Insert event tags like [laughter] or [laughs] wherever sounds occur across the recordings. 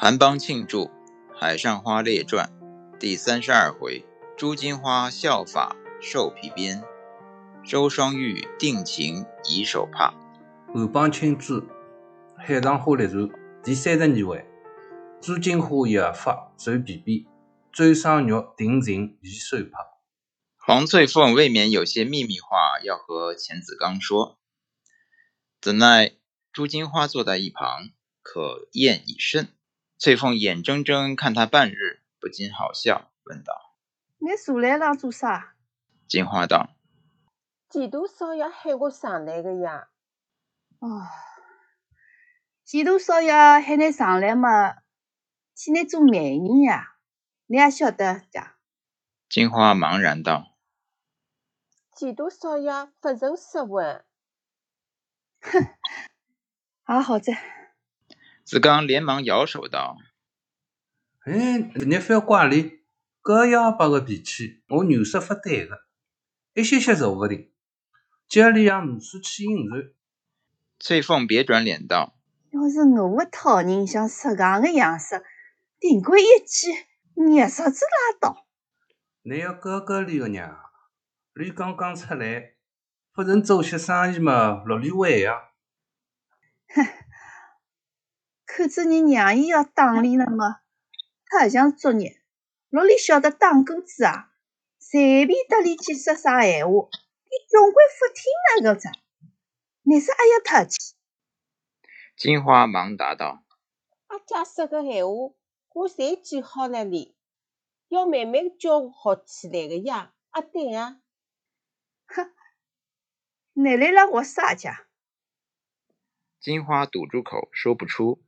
韩邦庆祝《海上花列传》第三十二回：朱金花效法兽皮鞭，周双玉定情以手帕。韩邦庆祝《海上花列传》第三十二回：朱金花效法兽皮鞭，周双玉定情以手帕。黄翠凤未免有些秘密话要和钱子刚说，怎奈朱金花坐在一旁，可厌已甚。翠凤眼睁睁看他半日，不禁好笑，问道：“你坐来了做啥？”金花道：“前度少爷喊我上来的呀。”“哦，前度少爷喊你上来嘛，请你做媒人呀，你也晓得的。”金花茫然道：“前度少爷不曾说问。[laughs] ”“哼，也好在。”子刚连忙摇手道：“哎，你不要怪哩，搿哑巴个脾气，我原说不对个，一些些说不定。家里养母鼠去应酬。”翠凤别转脸道：“要是我个讨人像石강个样式，顶过一记，热啥子拉倒。你要高高里个娘，你刚刚出来，不能做些生意嘛，落里玩呀。”哼。看着你娘伊要打理了么？太像作孽，哪里晓得打工子啊？随便搭里去说啥闲话，你总归不听那个子。你说还要客气？金花忙答道：“阿姐说个闲话，我侪记好了哩，要慢慢教学起来的呀。阿，对啊。哼，你来了我啥家？金花堵住口，说不出。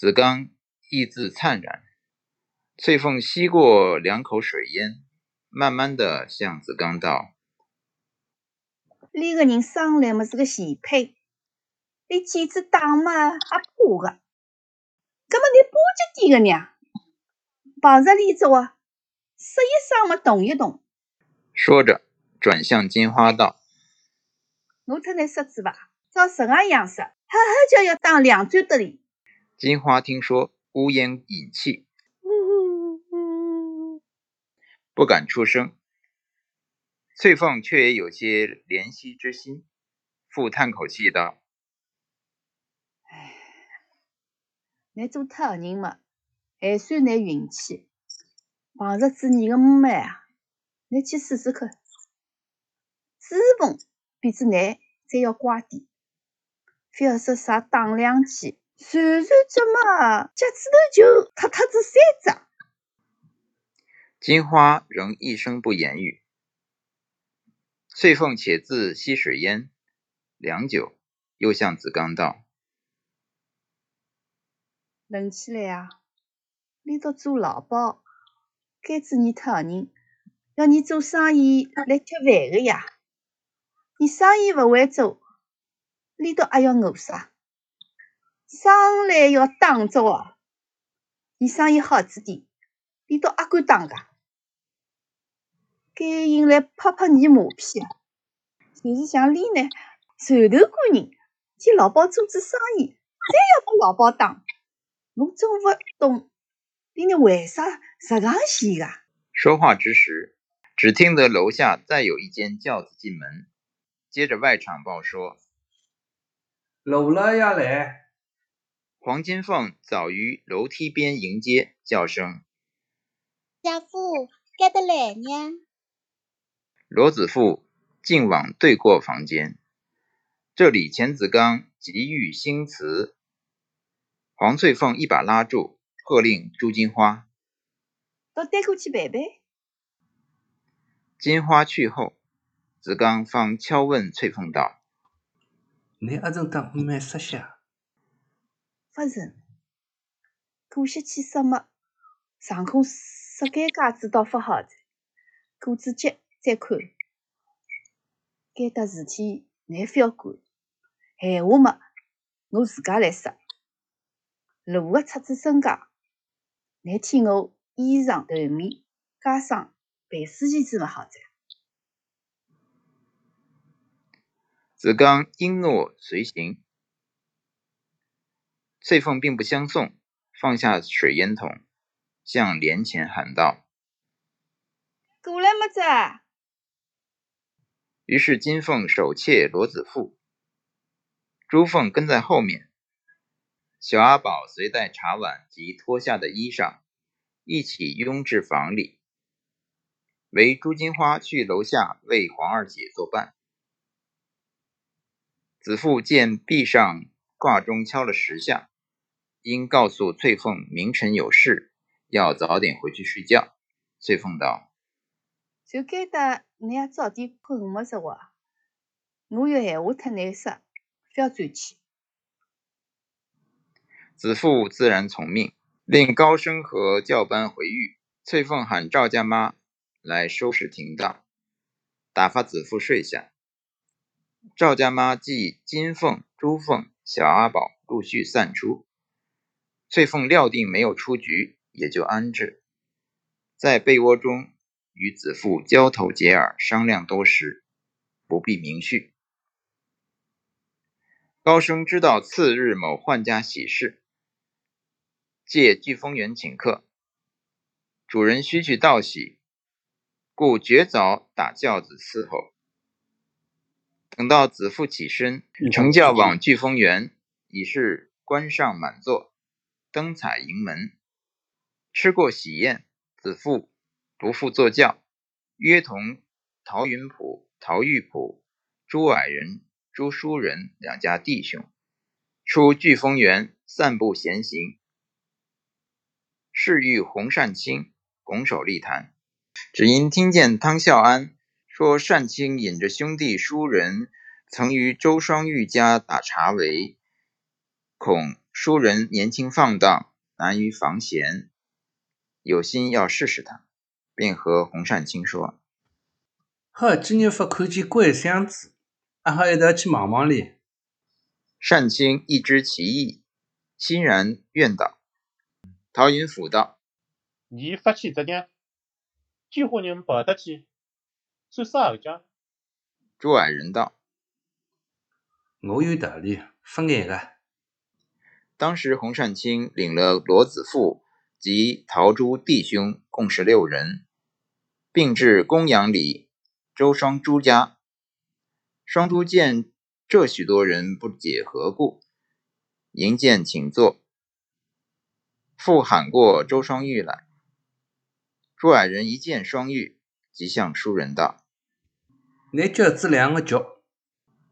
子刚意自灿然，翠凤吸过两口水烟，慢慢的向子刚道：“你个人生来么是个贤配，你几子打嘛还怕个？搿么你巴结点个呢，碰着李子话，说一声么动一动。”说着转向金花道：“我特你说子吧，照什么样式，好好叫要打两转得哩。”金花听说，呜咽引气，[laughs] 不敢出声。翠凤却也有些怜惜之心，复叹口气道：“唉，你做特人嘛，还算你运气。碰着子你个妹妹啊，你去试试看，比子难再要乖点，非要说啥打两记。”传传着嘛，脚趾头就踏踏子三只。金花仍一声不言语。翠凤且自吸水烟，良久，又向子刚道：“冷起来啊！你到做老鸨，该子你特人，要你做生意来吃饭的呀。你生意不会做，你到还要饿啥？”生来要打着哦，你生意好子点，你到阿敢打噶？该引来拍拍你马屁啊！就是像你呢，愁头官人，替老鸨做做生意，再要把老鸨打，侬真勿懂，你呢为啥这样写个？说话之时，只听得楼下再有一间轿子进门，接着外场报说：“楼了呀来。”黄金凤早于楼梯边迎接，叫声：“家父，该得来呢。”罗子富径往对过房间。这里钱子刚急欲兴辞，黄翠凤一把拉住，喝令朱金花：“到对过去陪陪。”金花去后，子刚方悄问翠凤道：“你阿正当妹妹说下？”不成，过些去什么？上空设间架子倒不好在，过子节再看。该得事体你不要管，闲话嘛，我自家来说。路个出子身家，你替我衣裳头面加上办事钱子么好在。子刚应诺随行。翠凤并不相送，放下水烟筒，向帘前喊道：“过来么子？”于是金凤手切罗子富，朱凤跟在后面，小阿宝随带茶碗及脱下的衣裳，一起拥至房里。为朱金花去楼下为黄二姐作伴。子父见壁上挂钟敲了十下，应告诉翠凤明晨有事，要早点回去睡觉。翠凤道：“就该得你也早点困没着话，我有闲话太难说，不要转去。”子父自然从命，令高升和教班回狱。翠凤喊赵家妈来收拾停当，打发子父睡下。赵家妈即金凤、朱凤、小阿宝陆续散出，翠凤料定没有出局，也就安置，在被窝中与子父交头接耳商量多时，不必明叙。高升知道次日某宦家喜事，借聚丰园请客，主人须去道喜，故绝早打轿子伺候。等到子父起身，乘轿往聚丰园，已是关上满座，灯彩盈门。吃过喜宴，子父不复坐轿，约同陶云甫、陶玉甫、朱矮人、朱书人两家弟兄出聚丰园散步闲行。侍遇洪善清拱手立谈，只因听见汤孝安。说善清引着兄弟书人，曾于周双玉家打茶围，恐书人年轻放荡，难于防闲，有心要试试他，便和洪善清说：“好，今日不看见怪箱子，阿好一道去望望哩。”善清一知其意，欣然愿道。陶云甫道：“你发起这样，几伙人跑得去。”算啥后家？朱矮人道：“我有道理，不眼个。”当时洪善清领了罗子富及陶朱弟兄共十六人，并至公羊里周双朱家。双朱见这许多人不解何故，迎见请坐。复喊过周双玉来。朱矮人一见双玉。即向书人道：“拿饺子两个脚，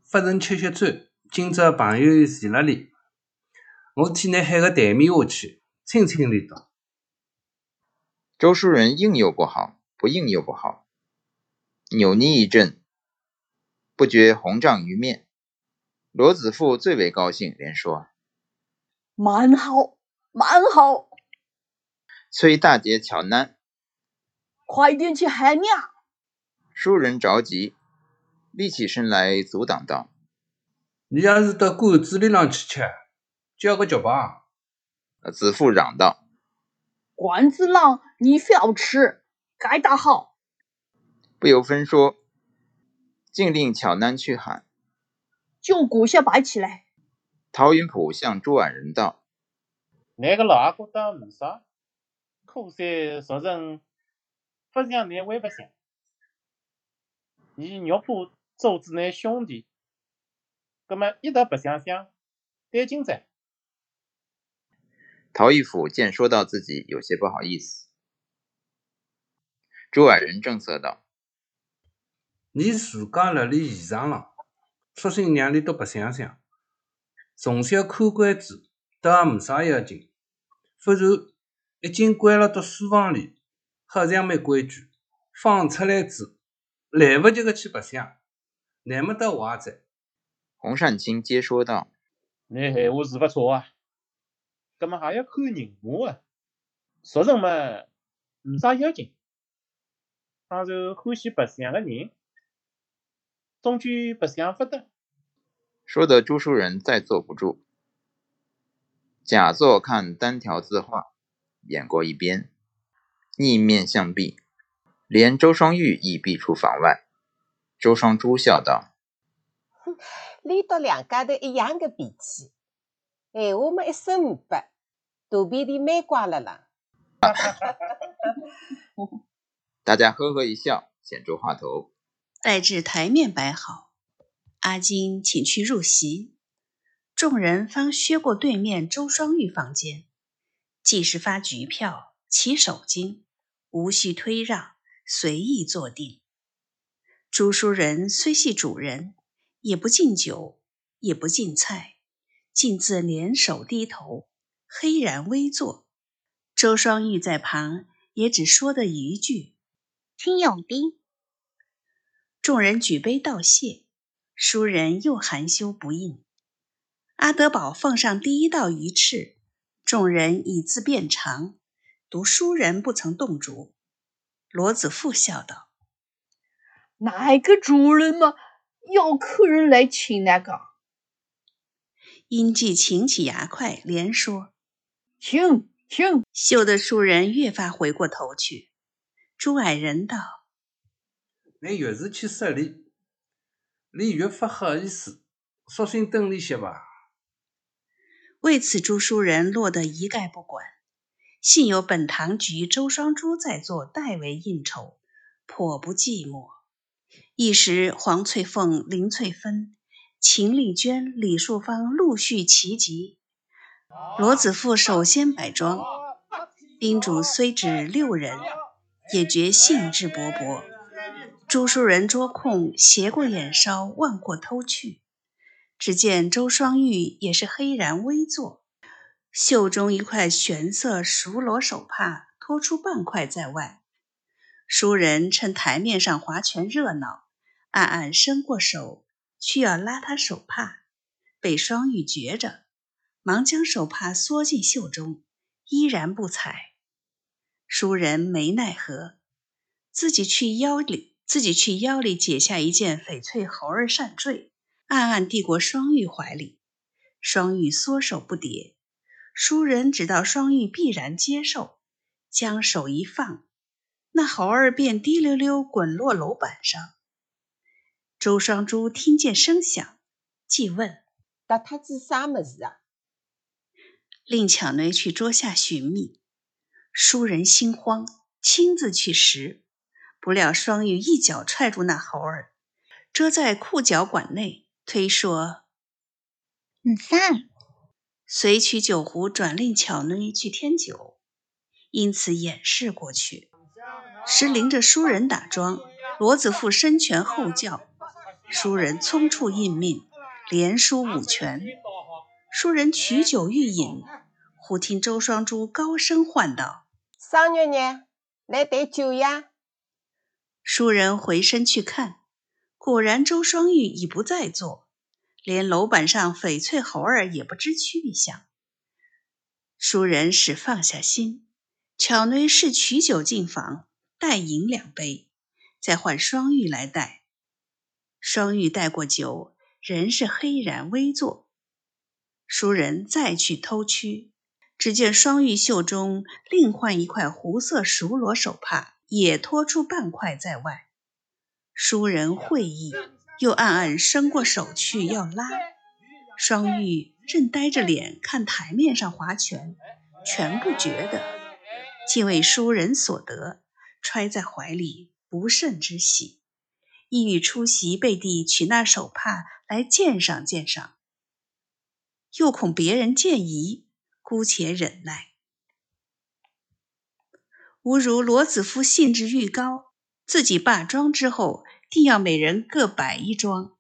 发成吃吃粥。今朝朋友齐了哩，我替你喊个台面下去，清清理道。”周书人应又不好，不应又不好，扭捏一阵，不觉红胀于面。罗子富最为高兴，连说：“蛮好，蛮好。”崔大姐巧难。快点去喊娘！书人着急，立起身来阻挡道：“你要是到馆子里上去吃，叫个酒吧。”子父嚷道：“馆子浪你非要吃，该打好。”不由分说，竟令巧男去喊：“就鼓下摆起来。”陶云甫向朱婉人道：“那个老阿哥倒没啥，可惜熟人。”不想你，我也不想。你肉铺周子那兄弟，葛么一道不想想，得劲噻。陶义甫见说到自己有些不好意思，朱矮人正色道：“你自家辣里现场了，索性让你都不想想。从小看惯子，倒也没啥要紧。不然，一进关了到书房里。”好像没规矩，放出来子来不及个去白相，那么多话在。洪善清接说道：“你闲话是不错啊，干么还要看人马啊？熟人嘛，没啥要紧。他是欢喜白相的人，终究白相不得。”说得朱书人再坐不住，假作看单条字画，掩过一边。逆面向避，连周双玉亦避出房外。周双珠笑道：“哼，连到两家头一样的脾气，闲话么一声不，肚皮里蛮瓜了啦。[laughs] 大家呵呵一笑，显出话头。待至台面摆好，阿金请去入席，众人方削过对面周双玉房间。既是发局票，起手巾，无需推让，随意坐定。朱书人虽系主人，也不敬酒，也不敬菜，竟自联手低头，黑然微坐。周双玉在旁也只说的一句：“请永宾。”众人举杯道谢，书人又含羞不应。阿德宝放上第一道鱼翅，众人以自变长。读书人不曾动竹。罗子富笑道：“哪个主人嘛，要客人来请那个？”殷季擎起牙块，连说：“请。”请，羞得书人越发回过头去。朱矮人道：“你越是去失礼，你越不好意思，索性等里些吧。”为此，朱书人落得一概不管。幸有本堂局周双珠在座，代为应酬，颇不寂寞。一时，黄翠凤、林翠芬、秦丽娟、李树芳陆续齐集。罗子富首先摆庄，宾主虽只六人，也觉兴致勃勃。朱书人捉空斜过眼梢望过偷去，只见周双玉也是黑然微坐，袖中一块玄色熟罗手帕拖出半块在外。书人趁台面上划拳热闹，暗暗伸过手去要拉他手帕，被双玉觉着。忙将手帕缩进袖中，依然不睬。书人没奈何，自己去腰里，自己去腰里解下一件翡翠猴儿扇坠，暗暗递过双玉怀里。双玉缩手不迭，书人知道双玉必然接受，将手一放，那猴儿便滴溜溜滚落楼板上。周双珠听见声响，即问：“打他子啥么子啊？”令巧内去桌下寻觅，书人心慌，亲自去拾，不料双玉一脚踹住那猴儿，遮在裤脚管内，推说：“你散。”随取酒壶，转令巧内去添酒，因此掩饰过去。时临着书人打桩，罗子富伸拳后叫，书人匆促应命，连输五拳。书人取酒欲饮，忽听周双珠高声唤道：“桑月娘，来带酒呀！”书人回身去看，果然周双玉已不在座，连楼板上翡翠猴儿也不知去向。书人始放下心，巧内是取酒进房，待饮两杯，再唤双玉来带。双玉带过酒，仍是黑然微坐。书人再去偷趋，只见双玉袖中另换一块湖色熟罗手帕，也拖出半块在外。书人会意，又暗暗伸过手去要拉。双玉正呆着脸看台面上划拳，全不觉得，竟为书人所得，揣在怀里不胜之喜，意欲出席背地取那手帕来鉴赏鉴赏。又恐别人见疑，姑且忍耐。吾如罗子夫兴致愈高，自己罢妆之后，定要每人各摆一桩。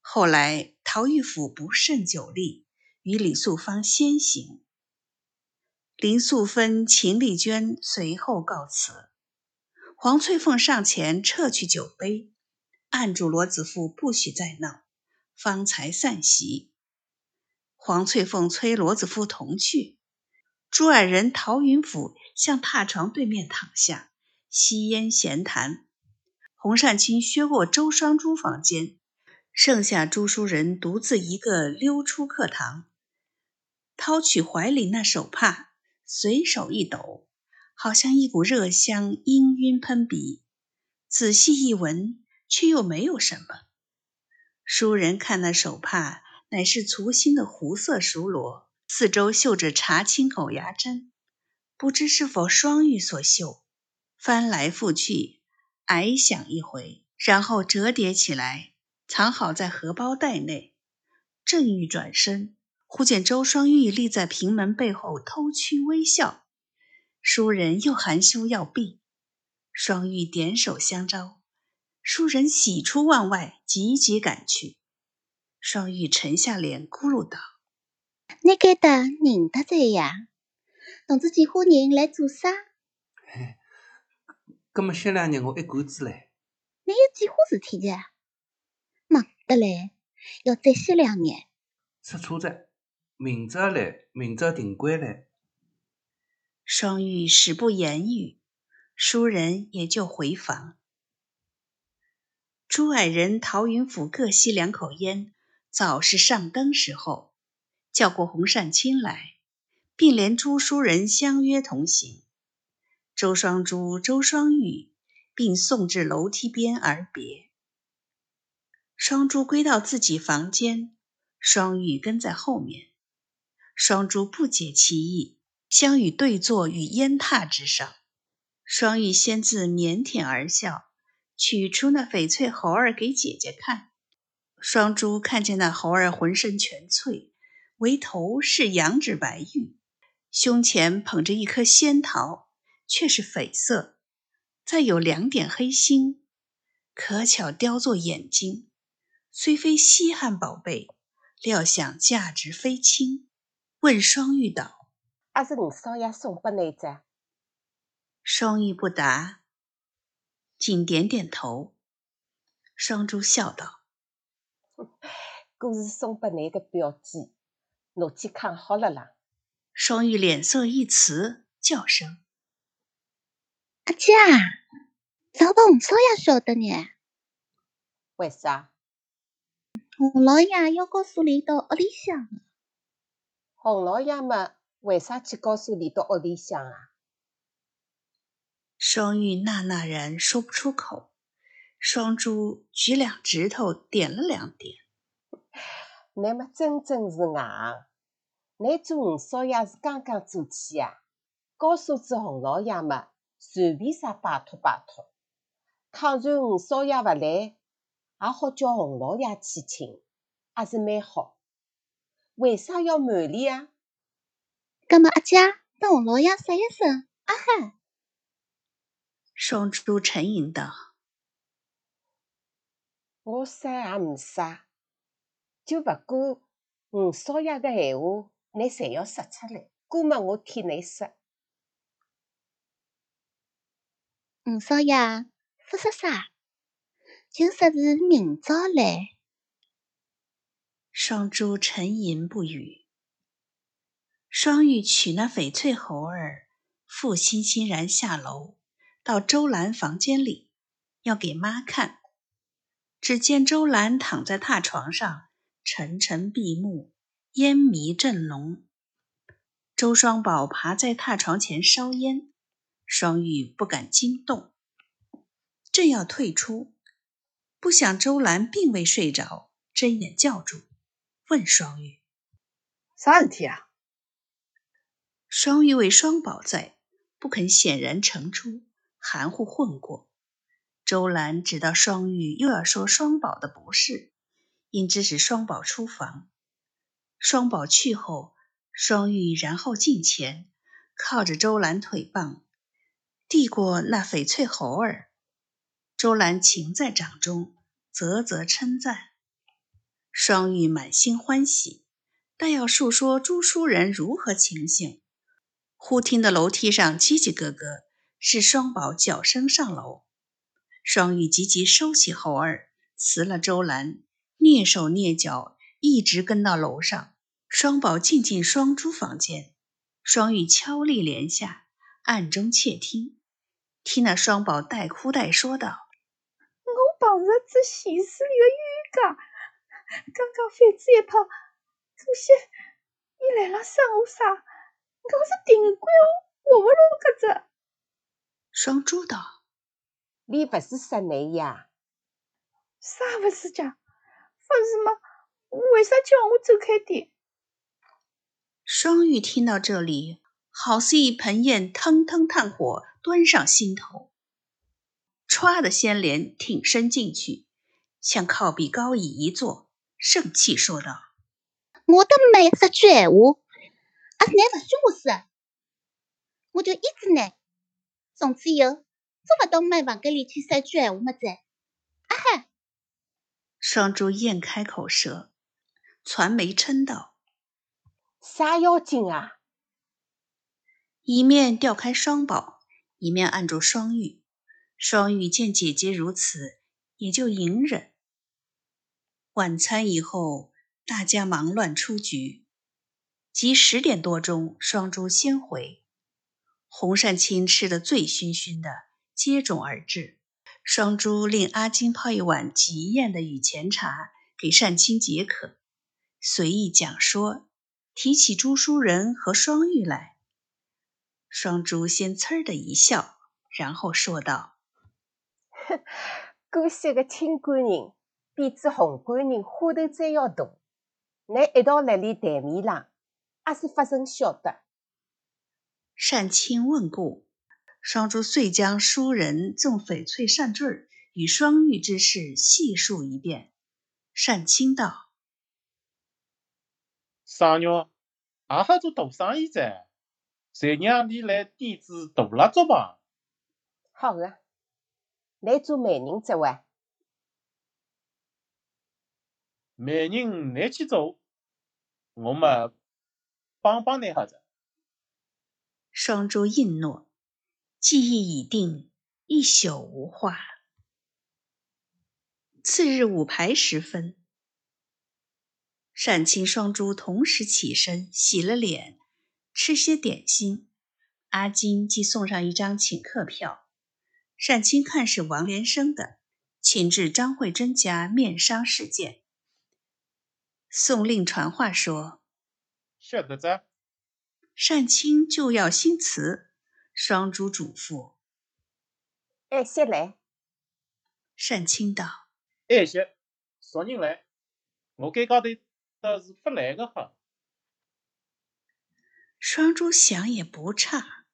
后来陶玉府不胜酒力，与李素芳先行。林素芬、秦丽娟随后告辞。黄翠凤上前撤去酒杯，按住罗子富不许再闹，方才散席。黄翠凤催罗子富同去，朱矮人陶云甫向榻床对面躺下，吸烟闲谈。洪善清削过周双珠房间，剩下朱书人独自一个溜出课堂，掏取怀里那手帕，随手一抖，好像一股热香氤氲喷鼻。仔细一闻，却又没有什么。书人看那手帕。乃是粗心的湖色熟罗，四周绣着茶青狗牙针，不知是否双玉所绣，翻来覆去，矮响一回，然后折叠起来，藏好在荷包袋内。正欲转身，忽见周双玉立在平门背后，偷觑微笑。书人又含羞要避，双玉点手相招，书人喜出望外，急急赶去。双玉沉下脸，咕噜道：“你该得认得在呀？同志几伙人来做啥？[laughs] 嘿，葛么歇两日我一杆子来。你有几伙事体的？忙得嘞，要再歇两日。出车子，明朝来，明朝订归来。双玉始不言语，书人也就回房。朱矮人、陶云甫各吸两口烟。早是上灯时候，叫过洪善清来，并连朱书人相约同行。周双珠、周双玉并送至楼梯边而别。双珠归到自己房间，双玉跟在后面。双珠不解其意，相与对坐于烟榻之上。双玉先自腼腆而笑，取出那翡翠猴儿给姐姐看。双珠看见那猴儿浑身全翠，唯头是羊脂白玉，胸前捧着一颗仙桃，却是绯色，再有两点黑星，可巧雕作眼睛。虽非稀罕宝贝，料想价值非轻。问双玉道：“阿是五少爷送拨你只？”双玉不答，仅点点头。双珠笑道。[laughs] 故事送拨你个表姐，侬去看好了啦。双玉脸色一慈，叫声：“阿姐，早把洪少爷晓得呢。为啥？洪老爷要告诉你到屋里向。洪老爷嘛，为啥去告诉你到屋里向啊？”双玉呐呐然说不出口。双珠举两指头点了两点。那么真真是硬。你做五少爷是刚刚做起呀？告诉子洪老爷嘛，随便啥拜托拜托。倘若五少爷勿来，也好叫洪老爷去请，也是蛮好。为啥要瞒礼啊？葛么阿姐帮洪老爷说一声阿哈。双珠沉吟道。我啥也没啥，就勿过五少爷的闲话，你侪要说出来。过么我替你说。五少爷，不说啥，就说是明朝来。双珠沉吟不语。双玉取那翡翠猴儿，复欣欣然下楼，到周兰房间里，要给妈看。只见周兰躺在榻床上，沉沉闭目，烟迷正浓。周双宝爬在榻床前烧烟，双玉不敢惊动，正要退出，不想周兰并未睡着，睁眼叫住，问双玉：“啥事体啊？”双玉为双宝在，不肯显然呈出，含糊混过。周兰知道双玉又要说双宝的不是，因指使双宝出房。双宝去后，双玉然后近前，靠着周兰腿膀，递过那翡翠猴儿。周兰情在掌中，啧啧称赞。双玉满心欢喜，但要述说朱书人如何情形，忽听得楼梯上叽叽咯咯，是双宝脚声上楼。双玉急急收起猴儿，辞了周兰，蹑手蹑脚，一直跟到楼上。双宝进进双珠房间，双玉悄立帘下，暗中窃听。听那双宝带哭带说道：“我碰着只戏子里的冤家，刚刚反子一跑，可惜伊来了生我啥？我是定规活不落搿只。”双珠道。你不是说你呀？啥不是讲？不是吗？为啥叫我走开点？双玉听到这里，好似一盆焰腾腾炭火端上心头，歘的掀帘挺身进去，向靠壁高椅一坐，盛气说道：“我的没说句闲话，阿是乃勿许我说，我就一直呢。从此以后，做勿到妹房间里去说句闲话么子。啊哈！”双珠咽开口舌，传媒嗔道。啥妖精啊？一面调开双宝，一面按住双玉。双玉见姐姐如此，也就隐忍。晚餐以后，大家忙乱出局。即十点多钟，双珠先回。洪善清吃得醉醺醺的，接踵而至。双珠令阿金泡一碗极艳的雨前茶给善清解渴，随意讲说。提起朱书人和双玉来，双珠先呲儿的一笑，然后说道：“呵姑息个清官人比之红官人花头再要大，乃一道辣里台面上，也是发生晓得。”善亲问故，双珠遂将书人赠翡翠扇坠与双玉之事细述一遍。善亲道。三娘，也好做大生意噻，谁让你来点子大蜡烛吧？好个，来做媒人这位。媒人你去做，我们帮帮你哈子。双珠应诺，计议已定，一宿无话。次日午牌时分。单青、双珠同时起身，洗了脸，吃些点心。阿金即送上一张请客票。单青看是王连生的，请至张慧珍家面商事件。宋令传话说：“晓得在。”单青就要新词，双珠嘱咐：“爱些来。”单青道：“爱些，啥人来？我该高头。”倒是不来个哈。双珠想也不差。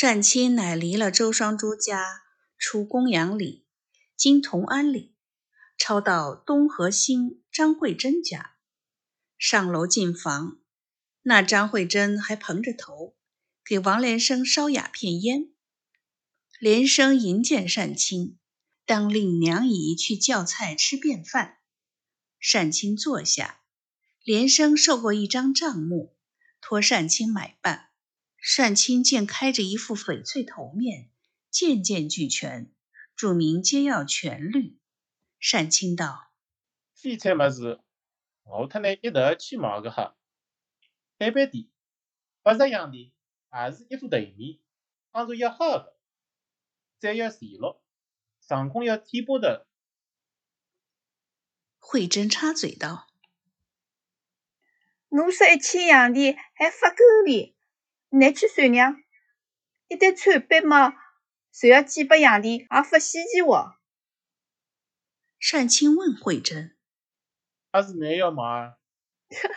单青乃离了周双珠家，出公羊里，经同安里，抄到东河兴张慧珍家，上楼进房，那张慧珍还蓬着头，给王连生烧鸦片烟。连生迎见单亲，当令娘姨去叫菜吃便饭。单亲坐下，连生受过一张账目，托单亲买办。单亲见开着一副翡翠头面，件件俱全，注明皆要全绿。单亲道：“翡翠么事，我特乃一头去毛个哈。一般的，不这样的，还是一副头面，当作要好的，再要细落，上空要天波的。”慧珍插嘴道：“侬说一千洋钿还发够哩，拿去算量。一旦穿板嘛，就要几百洋钿，也发稀奇哦。”单青问慧珍：“还是你要买？”哈哈，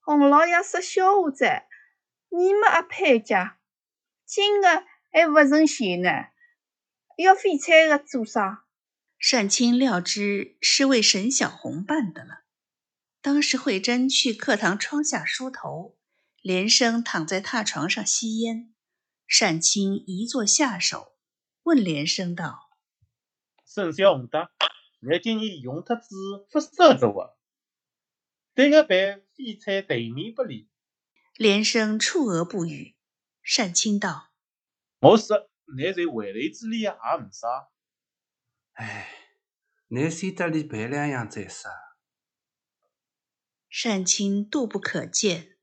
洪老爷说笑话在，你们阿潘家，今个还不成钱呢，要废柴的做啥？单青料知是为沈小红办的了。当时慧珍去课堂窗下梳头，连生躺在榻床上吸烟。单青一坐下手，问连生道：“沈小红的，我今日用特子不少着啊，这个办翡翠对面不离。”连生触额不语。单青道：“我说，你在回来之里也唔少。”哎，你先得里办两样再说。单青妒不可见，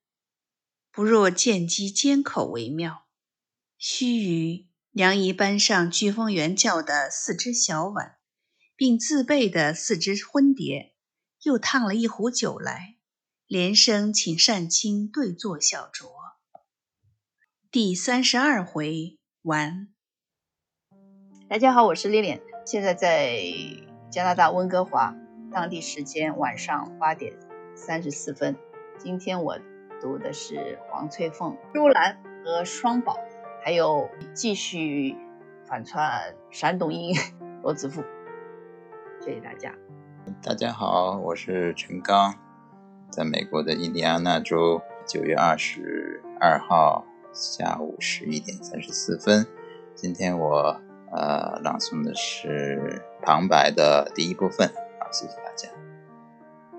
不若见机缄口为妙。须臾，娘姨搬上聚丰园叫的四只小碗，并自备的四只婚碟，又烫了一壶酒来，连声请善卿对坐小酌。第三十二回完。大家好，我是丽丽。现在在加拿大温哥华，当地时间晚上八点三十四分。今天我读的是黄翠凤、朱兰和双宝，还有继续反串山东音罗子富。谢谢大家。大家好，我是陈刚，在美国的印第安纳州，九月二十二号下午十一点三十四分。今天我呃朗诵的是旁白的第一部分，好，谢谢大家。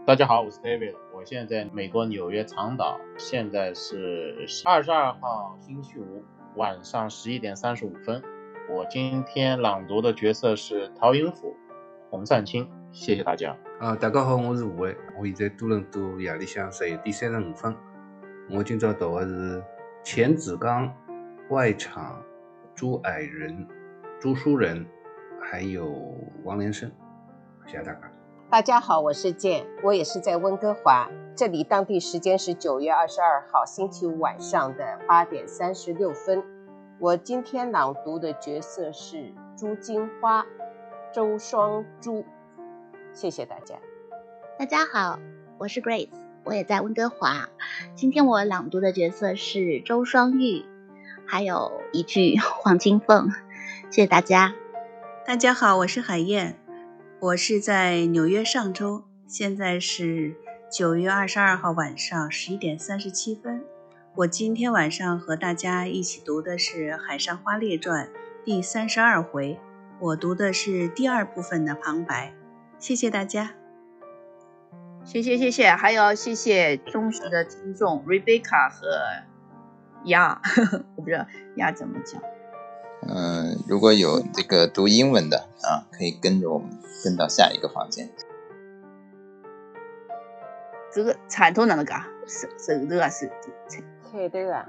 大家好，我是 David，我现在在美国纽约长岛，现在是二十二号星期五晚上十一点三十五分。我今天朗读的角色是陶英甫、洪善清，谢谢大家。啊，大家好，我是吴伟，我现在多伦多夜里向十一点三十五分。我今朝读的是钱子刚、外场、朱矮人、朱书人，还有王连生，谢谢大家。大家好，我是健，我也是在温哥华，这里当地时间是九月二十二号星期五晚上的八点三十六分。我今天朗读的角色是朱金花、周双珠，谢谢大家。大家好，我是 Grace，我也在温哥华。今天我朗读的角色是周双玉，还有一句 [laughs] 黄金凤，谢谢大家。大家好，我是海燕。我是在纽约上周，现在是九月二十二号晚上十一点三十七分。我今天晚上和大家一起读的是《海上花列传》第三十二回，我读的是第二部分的旁白。谢谢大家，谢谢谢谢，还有谢谢忠实的听众 Rebecca 和鸭，我不知道鸭怎么讲。嗯，如果有这个读英文的啊，可以跟着我们跟到下一个房间。这个铲头哪能讲？手手头啊，手头。菜头啊，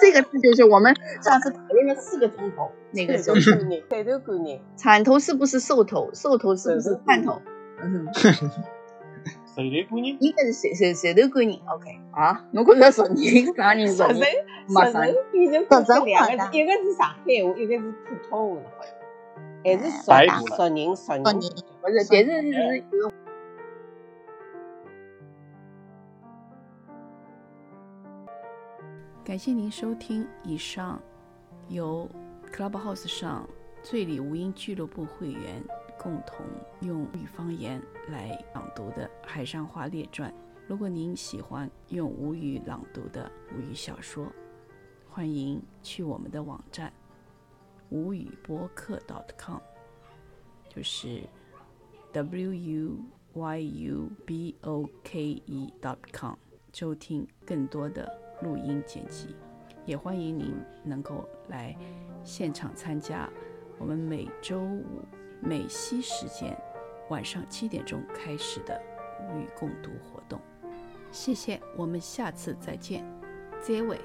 这个字就是我们上次讨论了四个钟头那个时候。菜头观念，菜头观念。铲头是不是兽头？兽头是不是探头？嗯。手头观念。应该是谁谁谁头观念。OK 啊，侬觉着熟人啥人熟人？熟人变成不是两个字，一个是上海话，一个是普通话的，好像。还是熟熟人熟人。不是，但是是。感谢您收听以上由 Clubhouse 上醉里吴音俱乐部会员共同用语方言来朗读的《海上花列传》。如果您喜欢用吴语朗读的吴语小说，欢迎去我们的网站吴语播客 .com，就是 w u y u b o k e .com，收听更多的。录音剪辑，也欢迎您能够来现场参加我们每周五美西时间晚上七点钟开始的无语共读活动。谢谢，我们下次再见，结尾。